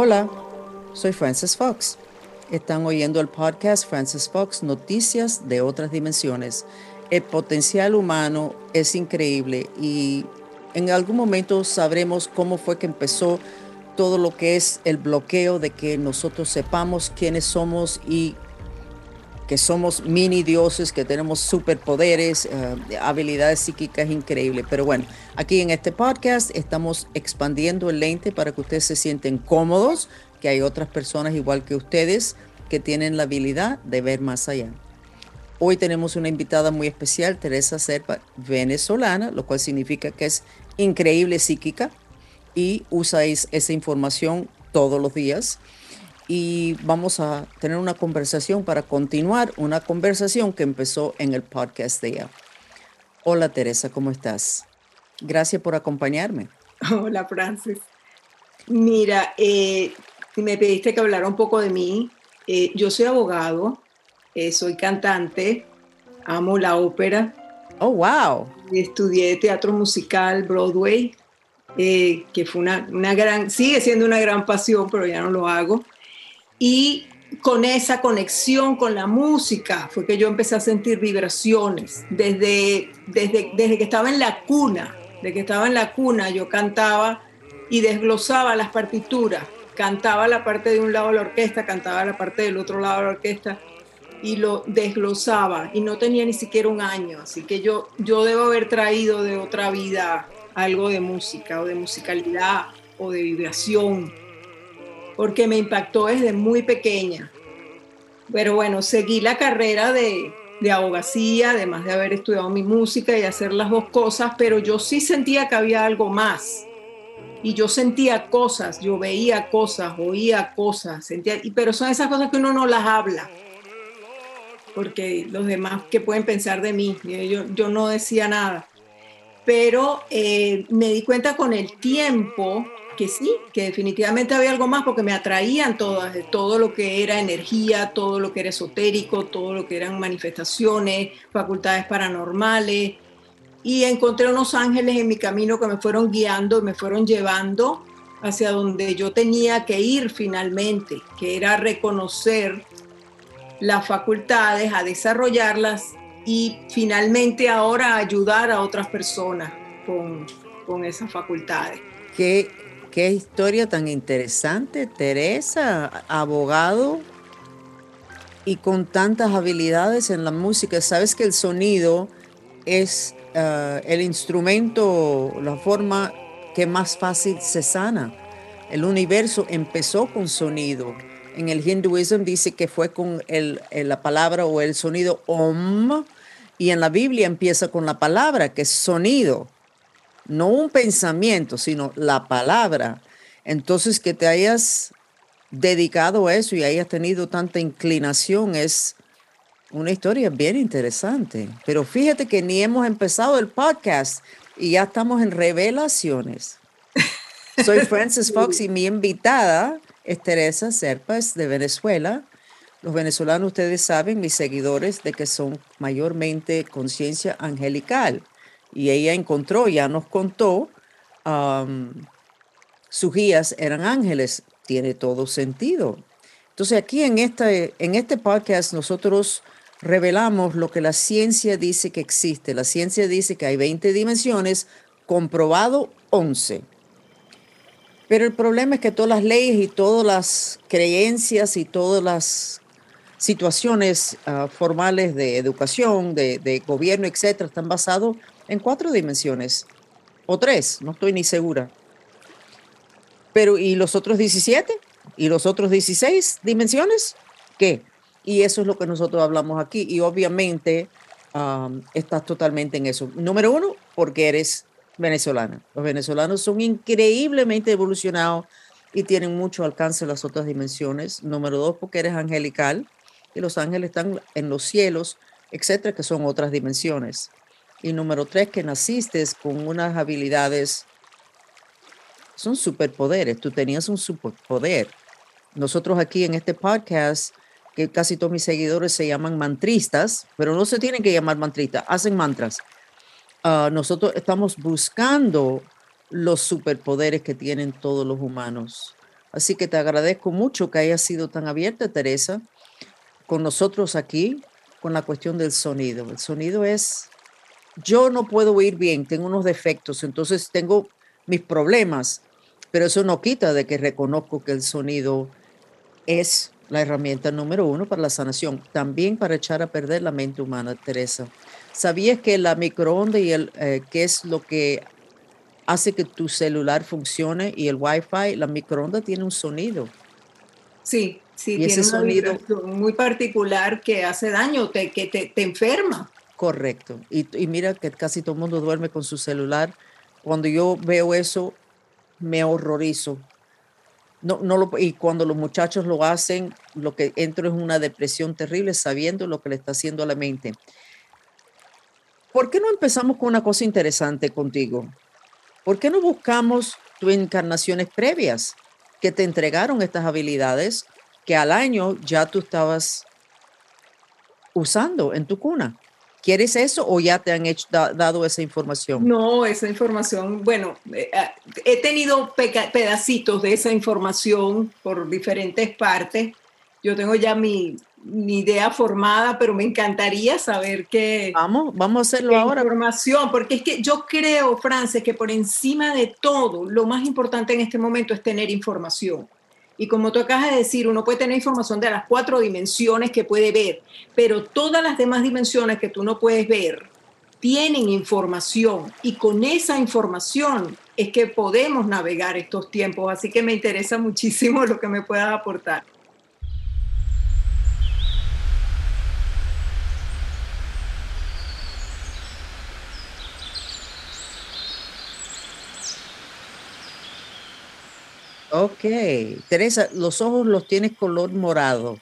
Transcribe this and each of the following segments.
Hola, soy Francis Fox. Están oyendo el podcast Francis Fox Noticias de otras dimensiones. El potencial humano es increíble y en algún momento sabremos cómo fue que empezó todo lo que es el bloqueo de que nosotros sepamos quiénes somos y que somos mini dioses, que tenemos superpoderes, eh, habilidades psíquicas increíbles. Pero bueno, aquí en este podcast estamos expandiendo el lente para que ustedes se sienten cómodos, que hay otras personas igual que ustedes que tienen la habilidad de ver más allá. Hoy tenemos una invitada muy especial, Teresa Serpa, venezolana, lo cual significa que es increíble psíquica y usa esa información todos los días y vamos a tener una conversación para continuar una conversación que empezó en el podcast de ella. Hola Teresa, ¿cómo estás? Gracias por acompañarme. Hola Francis. Mira, eh, me pediste que hablara un poco de mí. Eh, yo soy abogado, eh, soy cantante, amo la ópera. Oh, wow. Estudié teatro musical, Broadway, que fue una, una gran, sigue siendo una gran pasión, pero ya no lo hago. Y con esa conexión con la música fue que yo empecé a sentir vibraciones. Desde, desde, desde que estaba en la cuna, desde que estaba en la cuna, yo cantaba y desglosaba las partituras. Cantaba la parte de un lado de la orquesta, cantaba la parte del otro lado de la orquesta y lo desglosaba y no tenía ni siquiera un año, así que yo, yo debo haber traído de otra vida algo de música o de musicalidad o de vibración porque me impactó desde muy pequeña. Pero bueno, seguí la carrera de, abogacía, además de haber estudiado mi música y hacer las dos cosas, pero yo sí sentía que había algo más. Y yo sentía cosas, yo veía cosas, oía cosas, sentía, pero son esas cosas que uno no las habla, porque los demás que pueden pensar de mí, yo, yo no decía nada. Pero eh, me di cuenta con el tiempo que sí, que definitivamente había algo más porque me atraían todas, todo lo que era energía, todo lo que era esotérico, todo lo que eran manifestaciones, facultades paranormales. Y encontré unos ángeles en mi camino que me fueron guiando, me fueron llevando hacia donde yo tenía que ir finalmente, que era reconocer las facultades, a desarrollarlas y finalmente ahora ayudar a otras personas con, con esas facultades. ¿Qué, Qué historia tan interesante, Teresa, abogado y con tantas habilidades en la música. Sabes que el sonido es eh, el instrumento, la forma que más fácil se sana. El universo empezó con sonido. En el hinduismo dice que fue con la palabra o el sonido om, y en la Biblia empieza con la palabra, que es sonido no un pensamiento, sino la palabra. Entonces, que te hayas dedicado a eso y hayas tenido tanta inclinación es una historia bien interesante. Pero fíjate que ni hemos empezado el podcast y ya estamos en revelaciones. Soy Frances Fox y mi invitada es Teresa Serpas de Venezuela. Los venezolanos, ustedes saben, mis seguidores, de que son mayormente conciencia angelical y ella encontró, ya nos contó, sus guías eran ángeles. Tiene todo sentido. Entonces aquí en este, en este podcast nosotros revelamos lo que la ciencia dice que existe. La ciencia dice que hay 20 dimensiones, comprobado 11. Pero el problema es que todas las leyes y todas las creencias y todas las situaciones ah, formales de educación, de, de gobierno, etcétera, están basados en cuatro dimensiones, o tres, no estoy ni segura. Pero, ¿y los otros 17? ¿Y los otros 16 dimensiones? ¿Qué? Y eso es lo que nosotros hablamos aquí. Y obviamente estás totalmente en eso. Número uno, porque eres venezolana. Los venezolanos son increíblemente evolucionados y tienen mucho alcance en las otras dimensiones. Número dos, porque eres angelical y los ángeles están en los cielos, etcétera, que son otras dimensiones. Y número tres, que naciste con unas habilidades, son superpoderes, tú tenías un superpoder. Nosotros aquí en este podcast, que casi todos mis seguidores se llaman mantristas, pero no se tienen que llamar mantristas, hacen mantras. Ah, nosotros estamos buscando los superpoderes que tienen todos los humanos. Así que te agradezco mucho que hayas sido tan abierta, Teresa, con nosotros aquí, con la cuestión del sonido. El sonido es, yo no puedo oír bien, tengo unos defectos, entonces tengo mis problemas, pero eso no quita de que reconozco que el sonido es la herramienta número uno para la sanación, también para echar a perder la mente humana, Teresa. ¿Sabías que la microonda y el, eh, qué es lo que hace que tu celular funcione y el Wi-Fi, la microonda tiene un sonido. Sí, sí, tiene ese sonido muy particular que hace daño, te, que te, te enferma. Correcto. Y, mira que casi todo el mundo duerme con su celular. Cuando yo veo eso, me horrorizo. No, no lo, y cuando los muchachos lo hacen, lo que entro es una depresión terrible sabiendo lo que le está haciendo a la mente. ¿Por qué no empezamos con una cosa interesante contigo? ¿Por qué no buscamos tus encarnaciones previas que te entregaron estas habilidades que al año ya tú estabas usando en tu cuna? ¿Quieres eso o ya te han hecho, dado esa información? No, esa información, bueno, eh, ah, he tenido pedacitos de esa información por diferentes partes. Yo tengo ya mi, mi idea formada, pero me encantaría saber qué. Vamos, vamos a hacerlo ahora. Información, porque es que yo creo, Frances, que por encima de todo, lo más importante en este momento es tener información. Y como tú acabas de decir, uno puede tener información de las cuatro dimensiones que puede ver, pero todas las demás dimensiones que tú no puedes ver tienen información y con esa información es que podemos navegar estos tiempos. Así que me interesa muchísimo lo que me puedas aportar. Ok, Teresa, los ojos los tienes color morado.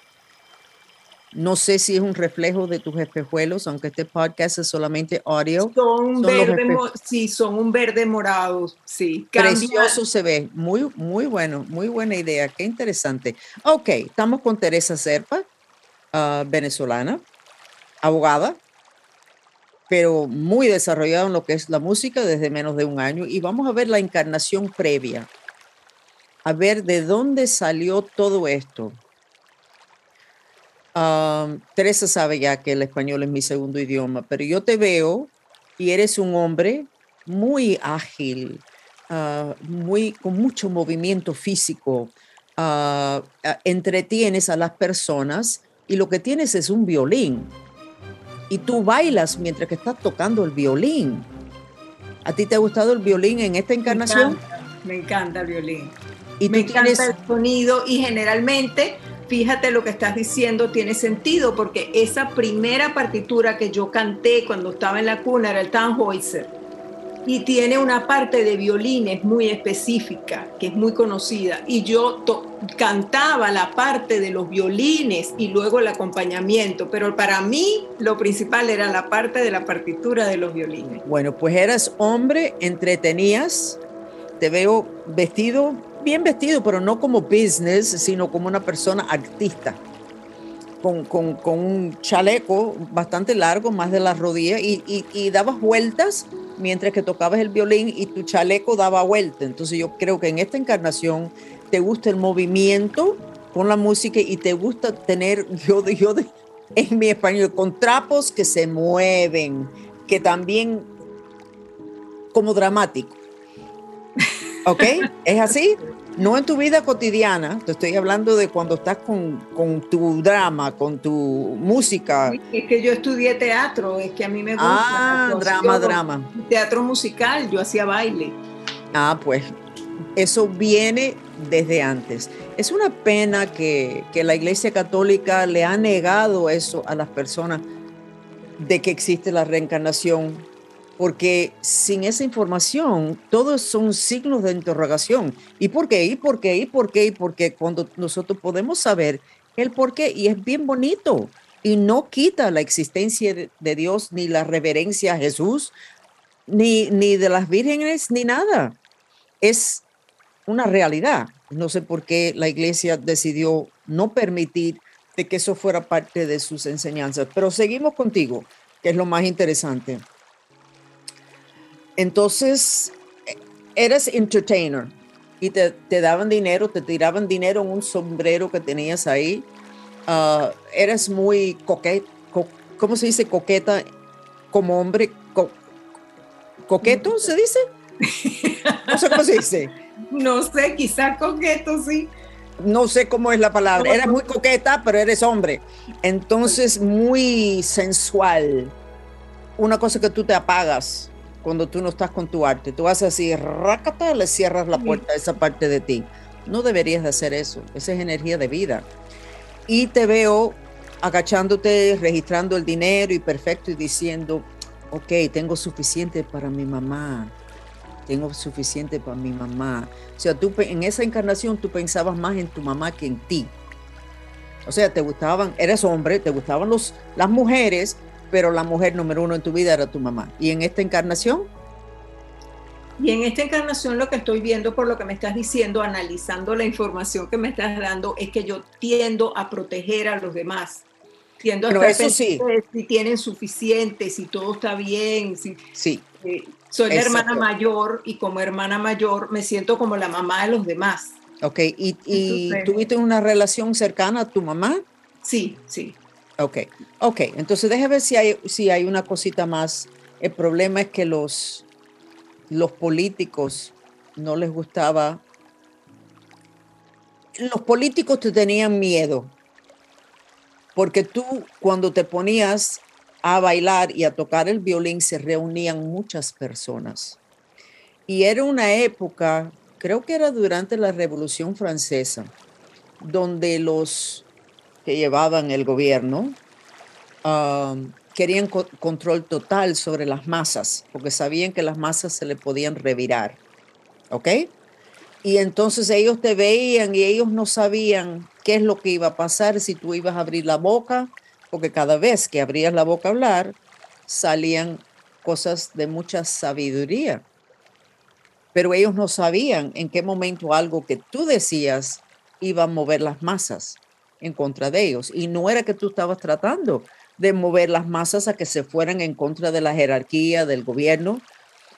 No sé si es un reflejo de tus espejuelos, aunque este podcast es solamente audio. Son, verde, sí, son un verde morado, sí. Precioso se ve, muy, muy bueno, muy buena idea, qué interesante. Ok, estamos con Teresa Serpa, ah, venezolana, abogada, pero muy desarrollada en lo que es la música desde menos de un año y vamos a ver la encarnación previa a ver de dónde salió todo esto. Teresa sabe ya que el español es mi segundo idioma, pero yo te veo y eres un hombre muy ágil, ah, muy, con mucho movimiento físico. Ah, ah, entretienes a las personas y lo que tienes es un violín. Y tú bailas mientras que estás tocando el violín. ¿A ti te ha gustado el violín en esta encarnación? me encanta el violín. Y me encanta el sonido y generalmente, fíjate lo que estás diciendo, tiene sentido porque esa primera partitura que yo canté cuando estaba en la cuna era el Tannhäuser y tiene una parte de violines muy específica, que es muy conocida, y yo cantaba la parte de los violines y luego el acompañamiento, pero para mí lo principal era la parte de la partitura de los violines. Bueno, pues eras hombre, entretenías, te veo vestido bien vestido, pero no como business, sino como una persona artista. Con, un chaleco bastante largo, más de la rodilla, y, y, dabas vueltas mientras que tocabas el violín y tu chaleco daba vuelta. Entonces yo creo que en esta encarnación te gusta el movimiento con la música y te gusta tener, yo, yo en mi español, con trapos que se mueven, que también como dramático. ¿Ok? ¿Es así? No en tu vida cotidiana, te estoy hablando de cuando estás con, tu drama, con tu música. Es que yo estudié teatro, es que a mí me gusta. Ah, drama, drama. Teatro musical, yo hacía baile. Ah, pues eso viene desde antes. Es una pena que, que la Iglesia Católica le ha negado eso a las personas de que existe la reencarnación porque sin esa información todos son signos de interrogación. ¿Y por qué? ¿Y por qué? ¿Y por qué? ¿Y por qué? Cuando nosotros podemos saber el por qué, y es bien bonito, y no quita la existencia de Dios, ni la reverencia a Jesús, ni, ni de las vírgenes, ni nada. Es una realidad. No sé por qué la iglesia decidió no permitir de que eso fuera parte de sus enseñanzas. Pero seguimos contigo, que es lo más interesante. Entonces, eres entertainer. y te, te daban dinero, te tiraban dinero en un sombrero que tenías ahí. Ah, eres muy coqueta, ¿cómo se dice coqueta como hombre? ¿Coqueto se dice? No sé cómo se dice. No sé, quizás coqueto, sí. No sé cómo es la palabra. Eres muy coqueta, pero eres hombre. Entonces, muy sensual. Una cosa que tú te apagas cuando tú no estás con tu arte. Tú haces así, rácata, le cierras la puerta a esa parte de ti. No deberías de hacer eso. Esa es energía de vida. Y te veo agachándote, registrando el dinero y perfecto y diciendo, ok, tengo suficiente para mi mamá tengo suficiente para mi mamá. O sea, tú en esa encarnación tú pensabas más en tu mamá que en ti. O sea, te gustaban, eres hombre, te gustaban los, las mujeres, pero la mujer número uno en tu vida era tu mamá. ¿Y en esta encarnación? Y en esta encarnación lo que estoy viendo por lo que me estás diciendo, analizando la información que me estás dando, es que yo tiendo a proteger a los demás. Tiendo a Pero eso sí. si tienen suficiente, si todo está bien. Si, sí. Eh, soy la hermana mayor y como hermana mayor me siento como la mamá de los demás. Ok, ¿y, y tuviste una relación cercana a tu mamá? Sí, sí. Ok, ok, entonces déjame ver si hay, si hay una cosita más. El problema es que los, los políticos no les gustaba. Los políticos te tenían miedo, porque tú cuando te ponías a bailar y a tocar el violín se reunían muchas personas. Y era una época, creo que era durante la Revolución Francesa, donde los que llevaban el gobierno querían control total sobre las masas, porque sabían que las masas se le podían revirar. ¿Ok? Y entonces ellos te veían y ellos no sabían qué es lo que iba a pasar si tú ibas a abrir la boca porque cada vez que abrías la boca a hablar, salían cosas de mucha sabiduría. Pero ellos no sabían en qué momento algo que tú decías iba a mover las masas en contra de ellos. Y no era que tú estabas tratando de mover las masas a que se fueran en contra de la jerarquía del gobierno,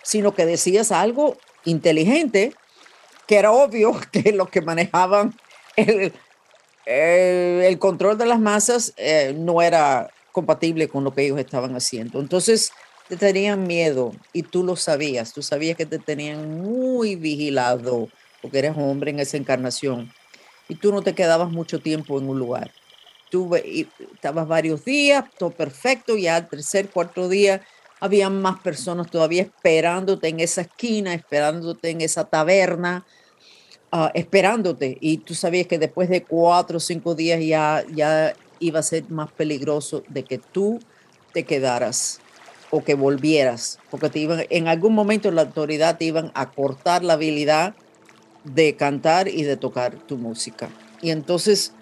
sino que decías algo inteligente, que era obvio que los que manejaban el, control de las masas eh, no era compatible con lo que ellos estaban haciendo. Entonces te tenían miedo y tú lo sabías, tú sabías que te tenían muy vigilado porque eres hombre en esa encarnación y tú no te quedabas mucho tiempo en un lugar. Tú estabas varios días, todo perfecto, y al tercer, cuarto día había más personas todavía esperándote en esa esquina, esperándote en esa taberna, Ah, esperándote y tú sabías que después de cuatro o cinco días ya, ya iba a ser más peligroso de que tú te quedaras o que volvieras, porque te iban, en algún momento la autoridad te iban a cortar la habilidad de cantar y de tocar tu música. Y entonces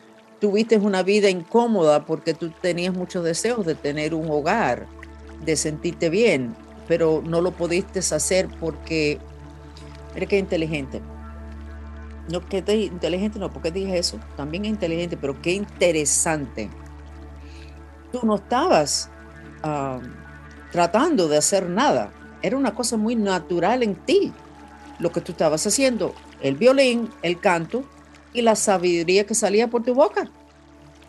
tuviste una vida incómoda porque tú tenías muchos deseos de tener un hogar, de sentirte bien, pero no lo pudiste hacer porque eres que inteligente no, que inteligente, no, porque dije eso? También es inteligente, pero qué interesante. Tú no estabas tratando de hacer nada. Era una cosa muy natural en ti. Lo que tú estabas haciendo, el violín, el canto y la sabiduría que salía por tu boca.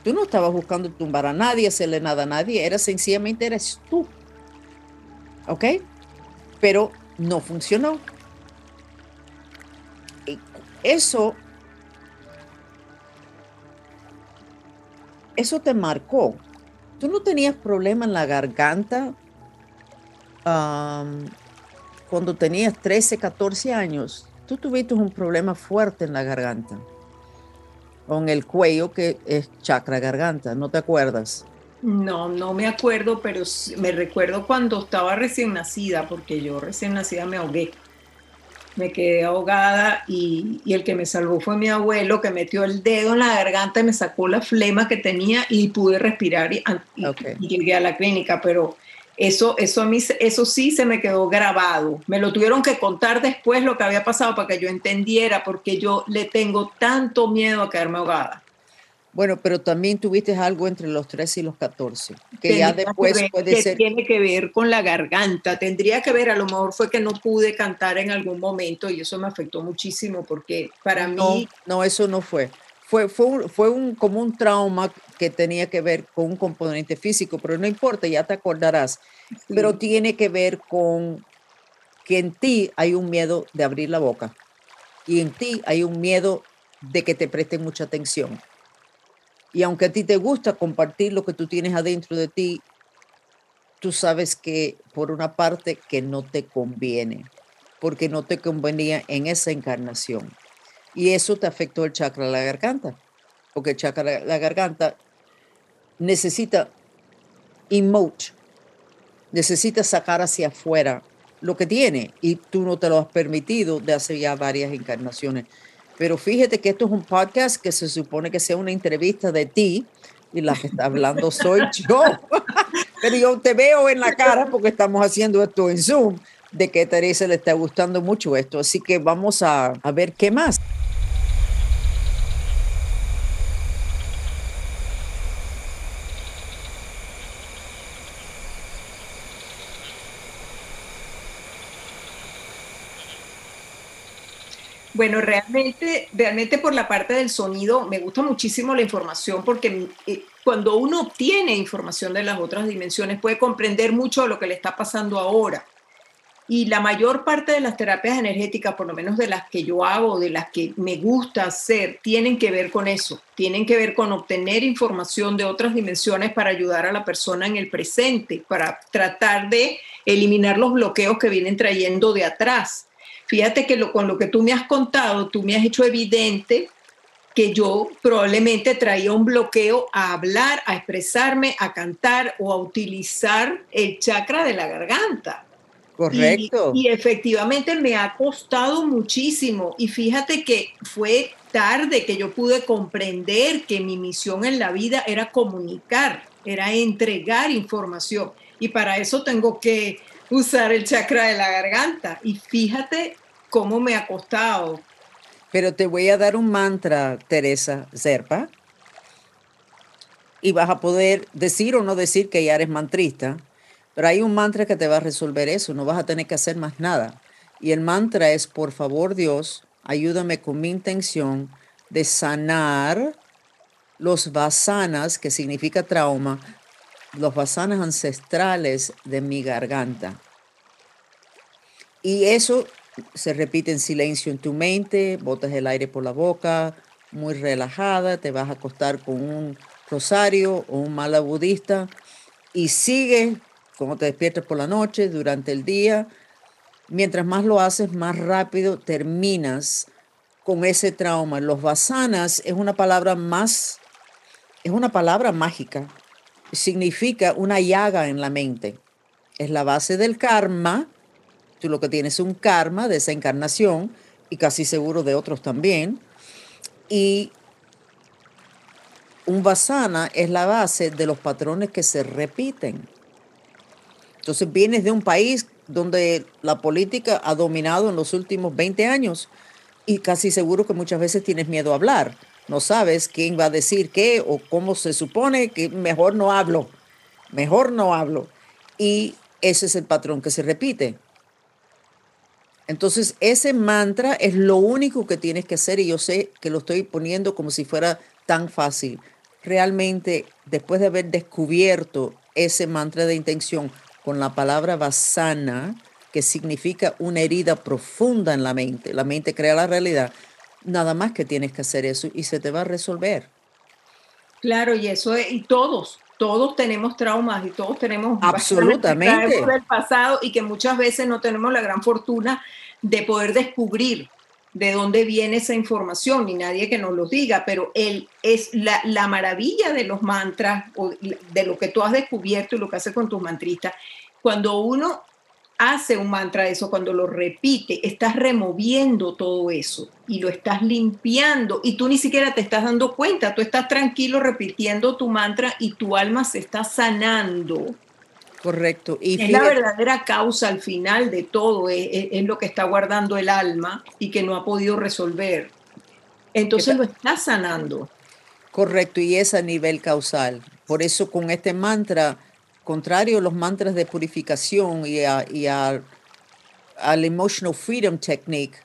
Tú no estabas buscando tumbar a nadie, hacerle nada a nadie, era sencillamente eres tú. ¿Ok? Pero no funcionó eso, eso te marcó. Tú no tenías problema en la garganta cuando tenías 13, 14 años. Tú tuviste un problema fuerte en la garganta, con el cuello que es chakra garganta, ¿no te acuerdas? No, no me acuerdo, pero me recuerdo cuando estaba recién nacida, porque yo recién nacida me ahogué me quedé ahogada y, el que me salvó fue mi abuelo que metió el dedo en la garganta y me sacó la flema que tenía y pude respirar y, llegué a la clínica, pero eso, eso, a mí, eso sí se me quedó grabado. Me lo tuvieron que contar después lo que había pasado para que yo entendiera porque yo le tengo tanto miedo a quedarme ahogada. Bueno, pero también tuviste algo entre los 13 y los 14, que ya después puede que ser... Tiene que ver con la garganta, tendría que ver, a lo mejor fue que no pude cantar en algún momento y eso me afectó muchísimo porque para mí... No, eso no fue. Fue, fue, fue un, como un trauma que tenía que ver con un componente físico, pero no importa, ya te acordarás. Pero tiene que ver con que en ti hay un miedo de abrir la boca y en ti hay un miedo de que te presten mucha atención. Y aunque a ti te gusta compartir lo que tú tienes adentro de ti, tú sabes que por una parte que no te conviene, porque no te convenía en esa encarnación. Y eso te afectó el chakra de la garganta, porque el chakra de la garganta necesita emote, necesita sacar hacia afuera lo que tiene y tú no te lo has permitido de hace ya varias encarnaciones. Pero fíjate que esto es un podcast que se supone que sea una entrevista de ti y la que está hablando soy yo. Pero yo te veo en la cara porque estamos haciendo esto en Zoom de que a Teresa le está gustando mucho esto. Así que vamos a, a ver qué más. Bueno, realmente, realmente por la parte del sonido me gusta muchísimo la información porque eh, cuando uno obtiene información de las otras dimensiones puede comprender mucho lo que le está pasando ahora. Y la mayor parte de las terapias energéticas, por lo menos de las que yo hago, de las que me gusta hacer, tienen que ver con eso, tienen que ver con obtener información de otras dimensiones para ayudar a la persona en el presente, para tratar de eliminar los bloqueos que vienen trayendo de atrás Fíjate que con lo que tú me has contado, tú me has hecho evidente que yo probablemente traía un bloqueo a hablar, a expresarme, a cantar o a utilizar el chakra de la garganta. Correcto. Y, y, efectivamente me ha costado muchísimo. Y fíjate que fue tarde que yo pude comprender que mi misión en la vida era comunicar, era entregar información. Y para eso tengo que usar el chakra de la garganta. Y fíjate cómo me ha costado. Pero te voy a dar un mantra, Teresa Zerpa, y vas a poder decir o no decir que ya eres mantrista, pero hay un mantra que te va a resolver eso, no vas a tener que hacer más nada. Y el mantra es, por favor Dios, ayúdame con mi intención de sanar los vasanas, que significa trauma, los vasanas ancestrales de mi garganta. Y eso se repite en silencio en tu mente, botas el aire por la boca, muy relajada, te vas a acostar con un rosario o un mala budista y sigue como te despiertas por la noche, durante el día. Mientras más lo haces, más rápido terminas con ese trauma. Los vasanas es una palabra más, es una palabra mágica significa una llaga en la mente. Es la base del karma. Tú lo que tienes es un karma de esa encarnación y casi seguro de otros también. Y un vasana es la base de los patrones que se repiten. Entonces vienes de un país donde la política ha dominado en los últimos 20 años y casi seguro que muchas veces tienes miedo a hablar no sabes quién va a decir qué o cómo se supone que mejor no hablo, mejor no hablo. Y ese es el patrón que se repite. Entonces, ese mantra es lo único que tienes que hacer y yo sé que lo estoy poniendo como si fuera tan fácil. Realmente, después de haber descubierto ese mantra de intención con la palabra vasana, que significa una herida profunda en la mente, la mente crea la realidad, Nada más que tienes que hacer eso y se te va a resolver. Claro, y eso es, y todos, todos tenemos traumas y todos tenemos absolutamente del pasado y que muchas veces no tenemos la gran fortuna de poder descubrir de dónde viene esa información, ni nadie que nos lo diga, pero él es la, la maravilla de los mantras o de lo que tú has descubierto y lo que haces con tus mantristas. Cuando uno hace un mantra de eso, cuando lo repite, estás removiendo todo eso y lo estás limpiando y tú ni siquiera te estás dando cuenta, tú estás tranquilo repitiendo tu mantra y tu alma se está sanando. Correcto. Y es la verdadera causa al final de todo, es, es, lo que está guardando el alma y que no ha podido resolver. Entonces lo está sanando. Correcto, y es a nivel causal. Por eso con este mantra, contrario a los mantras de purificación y, a, y a, al Emotional Freedom Technique,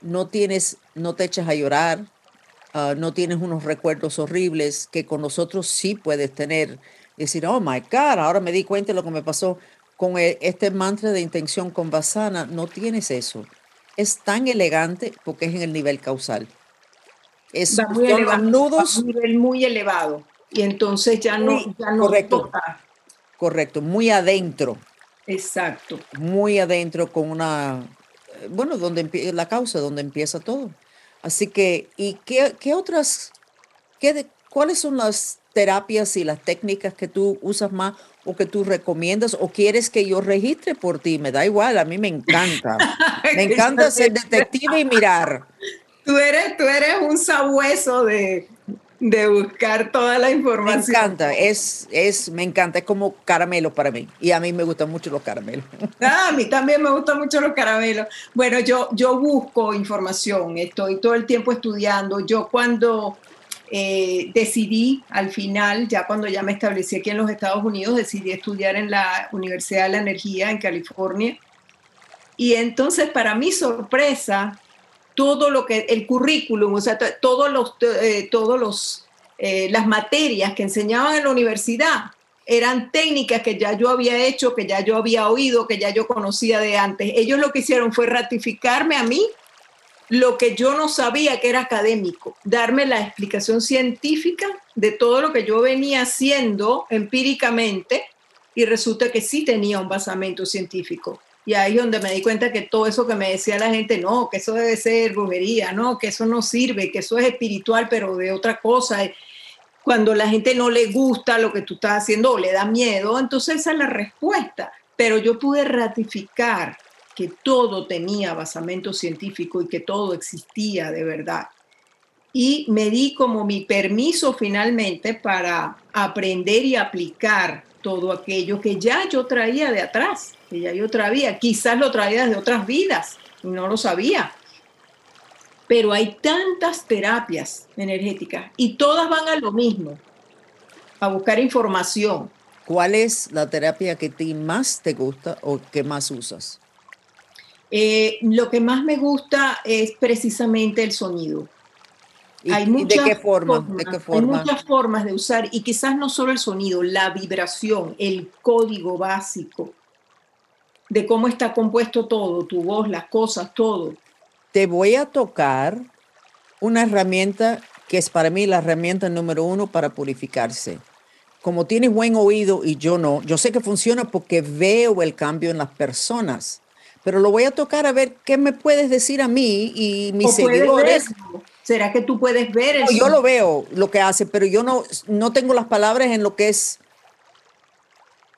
no tienes, no te echas a llorar, uh, no tienes unos recuerdos horribles que con nosotros sí puedes tener. Decir, oh my God, ahora me di cuenta de lo que me pasó. Con e, este mantra de intención con Vasana, no tienes eso. Es tan elegante porque es en el nivel causal. Es muy elevado, nudos. un nivel muy elevado. Y entonces ya no, ya no correcto, toca. Correcto, muy adentro. Exacto. Muy adentro con una, bueno, donde la causa, donde empieza todo. Así que, ¿y qué, qué otras, qué cuáles son las terapias y las técnicas que tú usas más o que tú recomiendas o quieres que yo registre por ti? Me da igual, a mí me encanta. me encanta ser detective y mirar. Tú eres, tú eres un sabueso de, de buscar toda la información. Me encanta, es, es, me encanta, es como caramelo para mí. Y a mí me gustan mucho los caramelos. Ah, a mí también me gustan mucho los caramelos. Bueno, yo, yo busco información, estoy todo el tiempo estudiando. Yo cuando eh, decidí al final, ya cuando ya me establecí aquí en los Estados Unidos, decidí estudiar en la Universidad de la Energía en California. Y entonces, para mi sorpresa, todo lo que, el currículum, o sea, todos los, eh, todos los, eh, las materias que enseñaban en la universidad eran técnicas que ya yo había hecho, que ya yo había oído, que ya yo conocía de antes. Ellos lo que hicieron fue ratificarme a mí lo que yo no sabía que era académico, darme la explicación científica de todo lo que yo venía haciendo empíricamente y resulta que sí tenía un basamento científico. Y ahí es donde me di cuenta que todo eso que me decía la gente, no, que eso debe ser brujería, no, que eso no sirve, que eso es espiritual, pero de otra cosa. Cuando la gente no le gusta lo que tú estás haciendo o le da miedo, entonces esa es la respuesta. Pero yo pude ratificar que todo tenía basamento científico y que todo existía de verdad. Y me di como mi permiso finalmente para aprender y aplicar todo aquello que ya yo traía de atrás, que ya yo traía, quizás lo traía de otras vidas y no lo sabía. Pero hay tantas terapias energéticas y todas van a lo mismo, a buscar información. ¿Cuál es la terapia que a ti más te gusta o que más usas? Eh, lo que más me gusta es precisamente el sonido. Hay muchas ¿De qué forma? ¿De qué forma? Hay muchas formas de usar y quizás no solo el sonido, la vibración, el código básico de cómo está compuesto todo, tu voz, las cosas, todo. Te voy a tocar una herramienta que es para mí la herramienta número uno para purificarse. Como tienes buen oído y yo no, yo sé que funciona porque veo el cambio en las personas pero lo voy a tocar a ver qué me puedes decir a mí y mis seguidores. ¿Será que tú puedes ver eso? yo lo veo lo que hace, pero yo no, no tengo las palabras en lo que es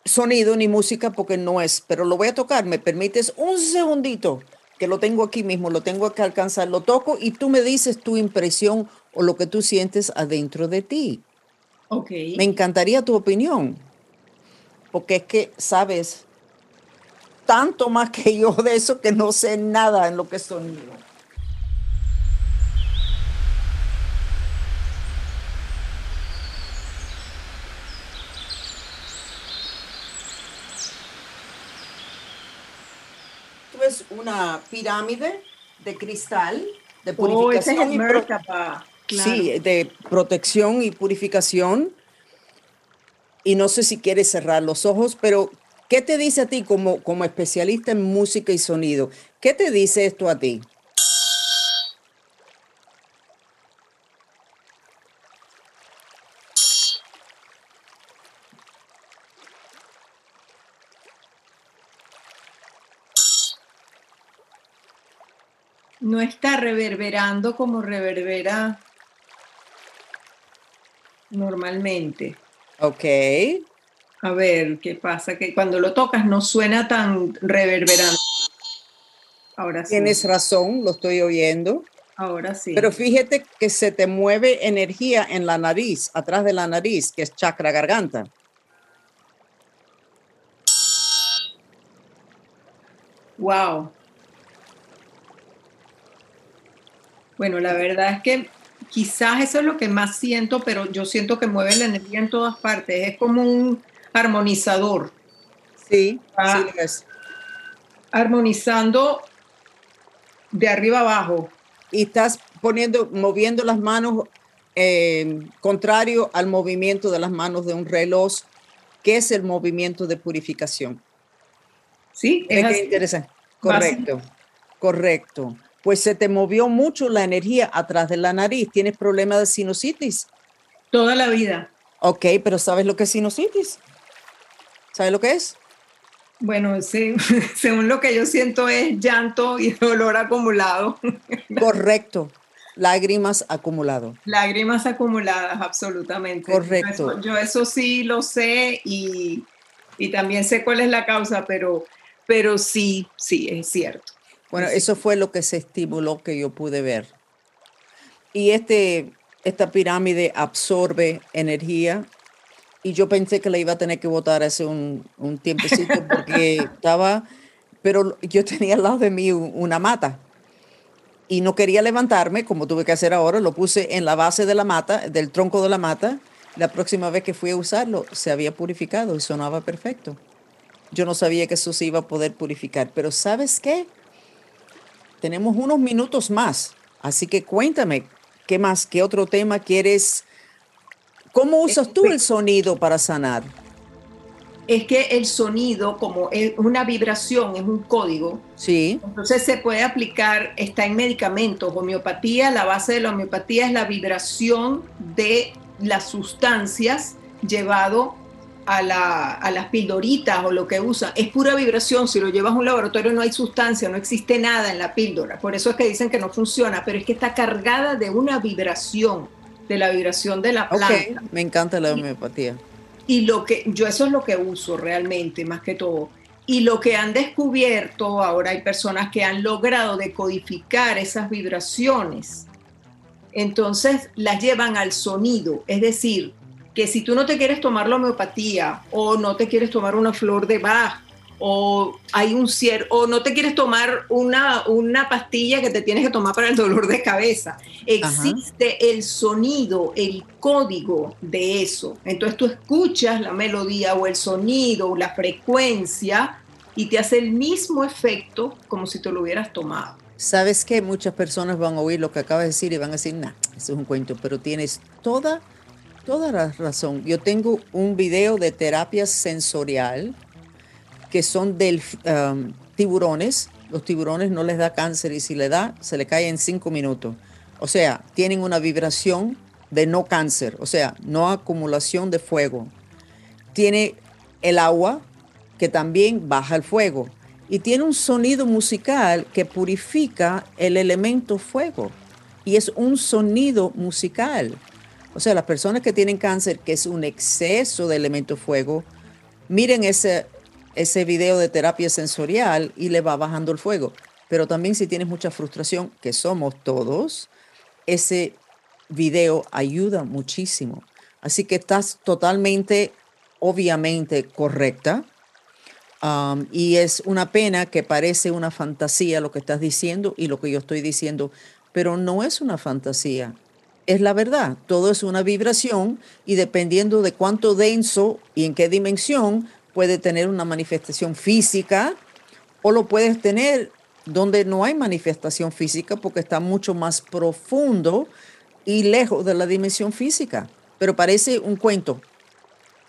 sonido ni música porque no es, pero lo voy a tocar. ¿Me permites un segundito? Que lo tengo aquí mismo, lo tengo que alcanzar, lo toco y tú me dices tu impresión o lo que tú sientes adentro de ti. Ok. Me encantaría tu opinión, porque es que, sabes, tanto más que yo de eso que no sé nada en lo que es sonido. Ves una pirámide de cristal de purificación. Sí, de protección y purificación. Y no sé si quieres cerrar los ojos, pero ¿Qué te dice a ti como, como especialista en música y sonido? ¿Qué te dice esto a ti? No está reverberando como reverbera normalmente. Ok. A ver, ¿qué pasa? Que cuando lo tocas no suena tan reverberante. Ahora sí. Tienes razón, lo estoy oyendo. Ahora sí. Pero fíjate que se te mueve energía en la nariz, atrás de la nariz, que es chakra garganta. Wow. Bueno, la verdad es que quizás eso es lo que más siento, pero yo siento que mueve la energía en todas partes. Es como un armonizador. Sí, sí es. Armonizando de arriba abajo. Y estás poniendo, moviendo las manos eh, contrario al movimiento de las manos de un reloj, que es el movimiento de purificación. Sí, es interesante. Correcto, correcto. Pues se te movió mucho la energía atrás de la nariz. ¿Tienes problema de sinusitis? Toda la vida. Ok, pero ¿sabes lo que es sinusitis? ¿Sabes lo que es? Bueno, sí, según lo que yo siento es llanto y dolor acumulado. Correcto. Lágrimas acumulado. Lágrimas acumuladas, absolutamente. Correcto. Yo eso, sí lo sé y, y, también sé cuál es la causa, pero, pero sí, sí, es cierto. Bueno, eso fue lo que se estimuló que yo pude ver. Y este, esta pirámide absorbe energía y yo pensé que la iba a tener que votar hace un, un tiempecito porque estaba, pero yo tenía al lado de mí una mata y no quería levantarme, como tuve que hacer ahora, lo puse en la base de la mata, del tronco de la mata. La próxima vez que fui a usarlo, se había purificado y sonaba perfecto. Yo no sabía que eso se iba a poder purificar, pero ¿sabes qué? Tenemos unos minutos más, así que cuéntame, ¿qué más? ¿Qué otro tema quieres ¿Cómo usas tú el sonido para sanar? Es que el sonido, como es una vibración, es un código. Sí. Entonces se puede aplicar, está en medicamentos, homeopatía, la base de la homeopatía es la vibración de las sustancias llevado a, las pildoritas o lo que usan. Es pura vibración, si lo llevas a un laboratorio no hay sustancia, no existe nada en la píldora. Por eso es que dicen que no funciona, pero es que está cargada de una vibración de la vibración de la planta. me encanta la homeopatía. Y, lo que yo eso es lo que uso realmente, más que todo. Y lo que han descubierto, ahora hay personas que han logrado decodificar esas vibraciones. Entonces las llevan al sonido, es decir, que si tú no te quieres tomar la homeopatía o no te quieres tomar una flor de Bach o hay un cier o no te quieres tomar una, una pastilla que te tienes que tomar para el dolor de cabeza. Existe el sonido, el código de eso. Entonces tú escuchas la melodía o el sonido o la frecuencia y te hace el mismo efecto como si te lo hubieras tomado. Sabes que muchas personas van a oír lo que acabas de decir y van a decir, nah, eso es un cuento, pero tienes toda, toda la razón. Yo tengo un video de terapia sensorial que son del um, tiburones. Los tiburones no les da cáncer y si le da, se le cae en cinco minutos. O sea, tienen una vibración de no cáncer, o sea, no acumulación de fuego. Tiene el agua que también baja el fuego y tiene un sonido musical que purifica el elemento fuego y es un sonido musical. O sea, las personas que tienen cáncer, que es un exceso de elemento fuego, miren ese, ese video de terapia sensorial y le va bajando el fuego. Pero también si tienes mucha frustración, que somos todos, ese video ayuda muchísimo. Así que estás totalmente, obviamente, correcta. Um, y es una pena que parece una fantasía lo que estás diciendo y lo que yo estoy diciendo, pero no es una fantasía. Es la verdad, todo es una vibración y dependiendo de cuánto denso y en qué dimensión, puede tener una manifestación física o lo puedes tener donde no hay manifestación física porque está mucho más profundo y lejos de la dimensión física. Pero parece un cuento.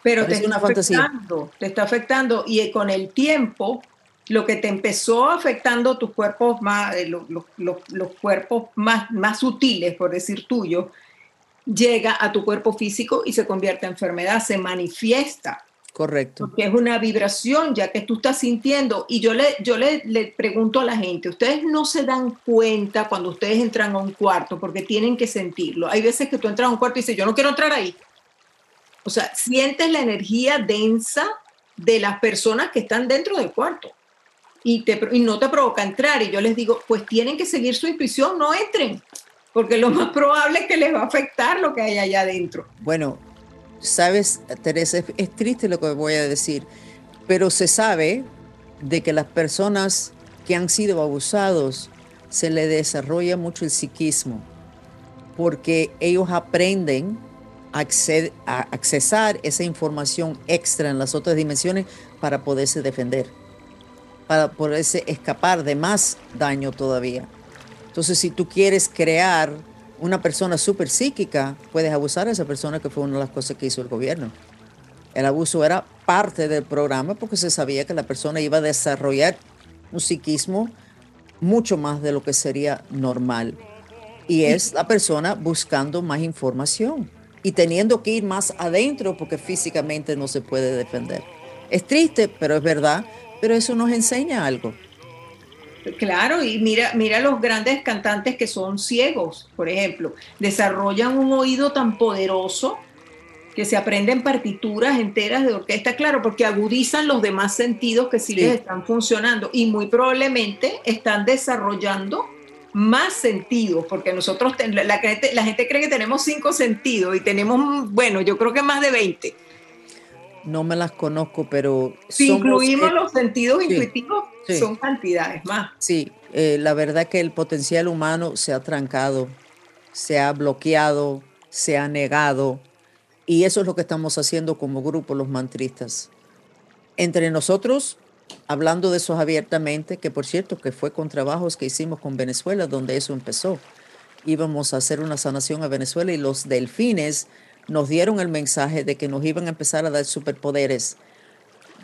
Pero te está una afectando, te está afectando y con el tiempo lo que te empezó afectando tus cuerpos más, eh, los, los, cuerpos más, más sutiles, por decir tuyo, llega a tu cuerpo físico y se convierte en enfermedad, se manifiesta. Correcto. Porque es una vibración ya que tú estás sintiendo. Y yo le, yo le, le, pregunto a la gente, ustedes no se dan cuenta cuando ustedes entran a un cuarto porque tienen que sentirlo. Hay veces que tú entras a un cuarto y dices, yo no quiero entrar ahí. O sea, sientes la energía densa de las personas que están dentro del cuarto y, te, y no te provoca entrar. Y yo les digo, pues tienen que seguir su intuición, no entren, porque lo más probable es que les va a afectar lo que hay allá adentro. Bueno, Sabes, Teresa, es, triste lo que voy a decir, pero se sabe de que las personas que han sido abusados se le desarrolla mucho el psiquismo. porque ellos aprenden a, a accesar esa información extra en las otras dimensiones para poderse defender, para poderse escapar de más daño todavía. Entonces, si tú quieres crear una persona súper psíquica, puedes abusar a esa persona, que fue una de las cosas que hizo el gobierno. El abuso era parte del programa porque se sabía que la persona iba a desarrollar un psiquismo mucho más de lo que sería normal. Y es la persona buscando más información y teniendo que ir más adentro porque físicamente no se puede defender. Es triste, pero es verdad, pero eso nos enseña algo. Claro, y mira, mira los grandes cantantes que son ciegos, por ejemplo, desarrollan un oído tan poderoso que se aprenden partituras enteras de orquesta, claro, porque agudizan los demás sentidos que sí, les están funcionando y muy probablemente están desarrollando más sentidos, porque nosotros, la, la, gente cree que tenemos cinco sentidos y tenemos, bueno, yo creo que más de 20. No me las conozco, pero... Si incluimos los sentidos intuitivos, son cantidades más. Sí, eh, la verdad que el potencial humano se ha trancado, se ha bloqueado, se ha negado, y eso es lo que estamos haciendo como grupo, los mantristas. Entre nosotros, hablando de eso abiertamente, que por cierto, que fue con trabajos que hicimos con Venezuela, donde eso empezó. Íbamos a hacer una sanación a Venezuela y los delfines nos dieron el mensaje de que nos iban a empezar a dar superpoderes.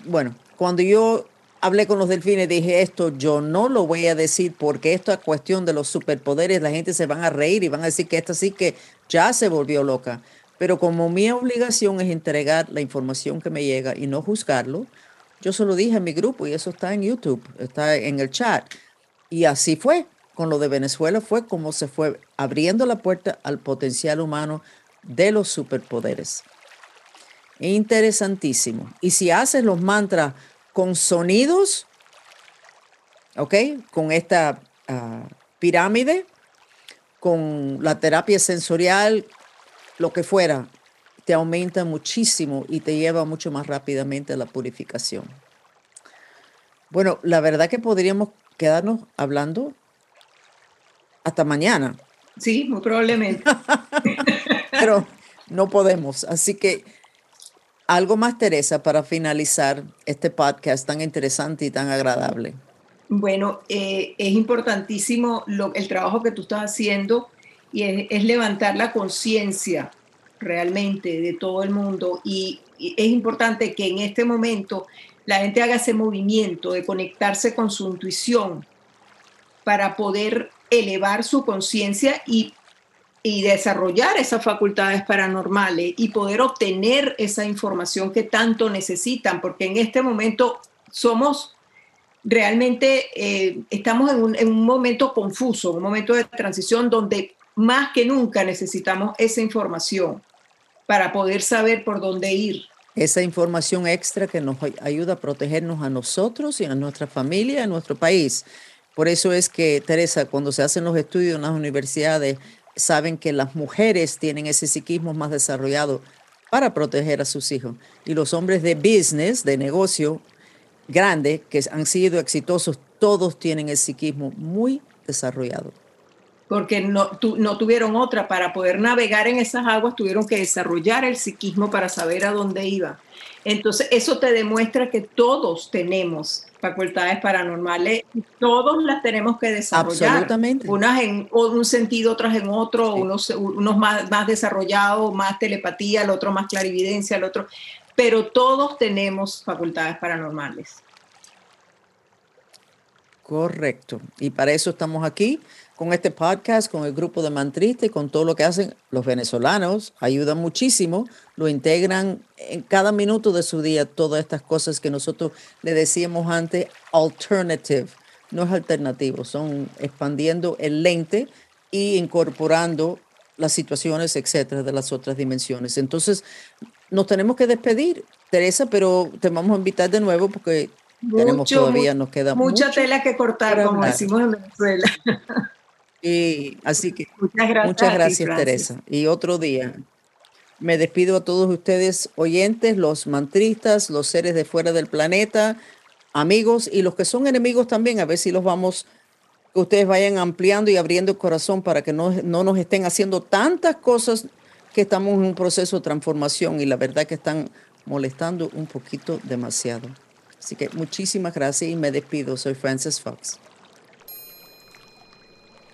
Bueno, cuando yo hablé con los delfines, dije esto, yo no lo voy a decir porque esta cuestión de los superpoderes, la gente se van a reír y van a decir que esta sí que ya se volvió loca. Pero como mi obligación es entregar la información que me llega y no juzgarlo, yo se lo dije a mi grupo y eso está en YouTube, está en el chat. Y así fue. Con lo de Venezuela fue como se fue abriendo la puerta al potencial humano de los superpoderes. Interesantísimo. Y si haces los mantras con sonidos, ¿ok? Con esta ah, pirámide, con la terapia sensorial, lo que fuera, te aumenta muchísimo y te lleva mucho más rápidamente a la purificación. Bueno, la verdad que podríamos quedarnos hablando hasta mañana. Sí, muy probablemente. pero no podemos. Así que algo más, Teresa, para finalizar este podcast tan interesante y tan agradable. Bueno, eh, es importantísimo lo, el trabajo que tú estás haciendo y es, levantar la conciencia realmente de todo el mundo y, y es importante que en este momento la gente haga ese movimiento de conectarse con su intuición para poder elevar su conciencia y y desarrollar esas facultades paranormales y poder obtener esa información que tanto necesitan, porque en este momento somos realmente, eh, estamos en un, en un, momento confuso, un momento de transición donde más que nunca necesitamos esa información para poder saber por dónde ir. Esa información extra que nos ayuda a protegernos a nosotros y a nuestra familia, a nuestro país. Por eso es que, Teresa, cuando se hacen los estudios en las universidades, saben que las mujeres tienen ese psiquismo más desarrollado para proteger a sus hijos. Y los hombres de business, de negocio grande, que han sido exitosos, todos tienen el psiquismo muy desarrollado. Porque no, no tuvieron otra, para poder navegar en esas aguas tuvieron que desarrollar el psiquismo para saber a dónde iba. Entonces, eso te demuestra que todos tenemos facultades paranormales y todos las tenemos que desarrollar. Absolutamente. Unas en un sentido, otras en otro, unos, unos más, más desarrollados, más telepatía, el otro más clarividencia, el otro. Pero todos tenemos facultades paranormales. Correcto. Y para eso estamos aquí con este podcast, con el grupo de Mantrista y con todo lo que hacen los venezolanos. Ayudan muchísimo, lo integran en cada minuto de su día, todas estas cosas que nosotros le decíamos antes, alternative, no es alternativo, son expandiendo el lente y incorporando las situaciones, etcétera, de las otras dimensiones. Entonces, nos tenemos que despedir, Teresa, pero te vamos a invitar de nuevo porque tenemos todavía, nos queda mucha tela que cortar, como decimos en Venezuela. Y así que muchas gracias, Teresa. Y otro día. Me despido a todos ustedes oyentes, los mantristas, los seres de fuera del planeta, amigos y los que son enemigos también, a ver si los vamos que ustedes vayan ampliando y abriendo el corazón para que no, no nos estén haciendo tantas cosas que estamos en un proceso de transformación y la verdad que están molestando un poquito demasiado. Así que muchísimas gracias y me despido. Soy Frances Fox.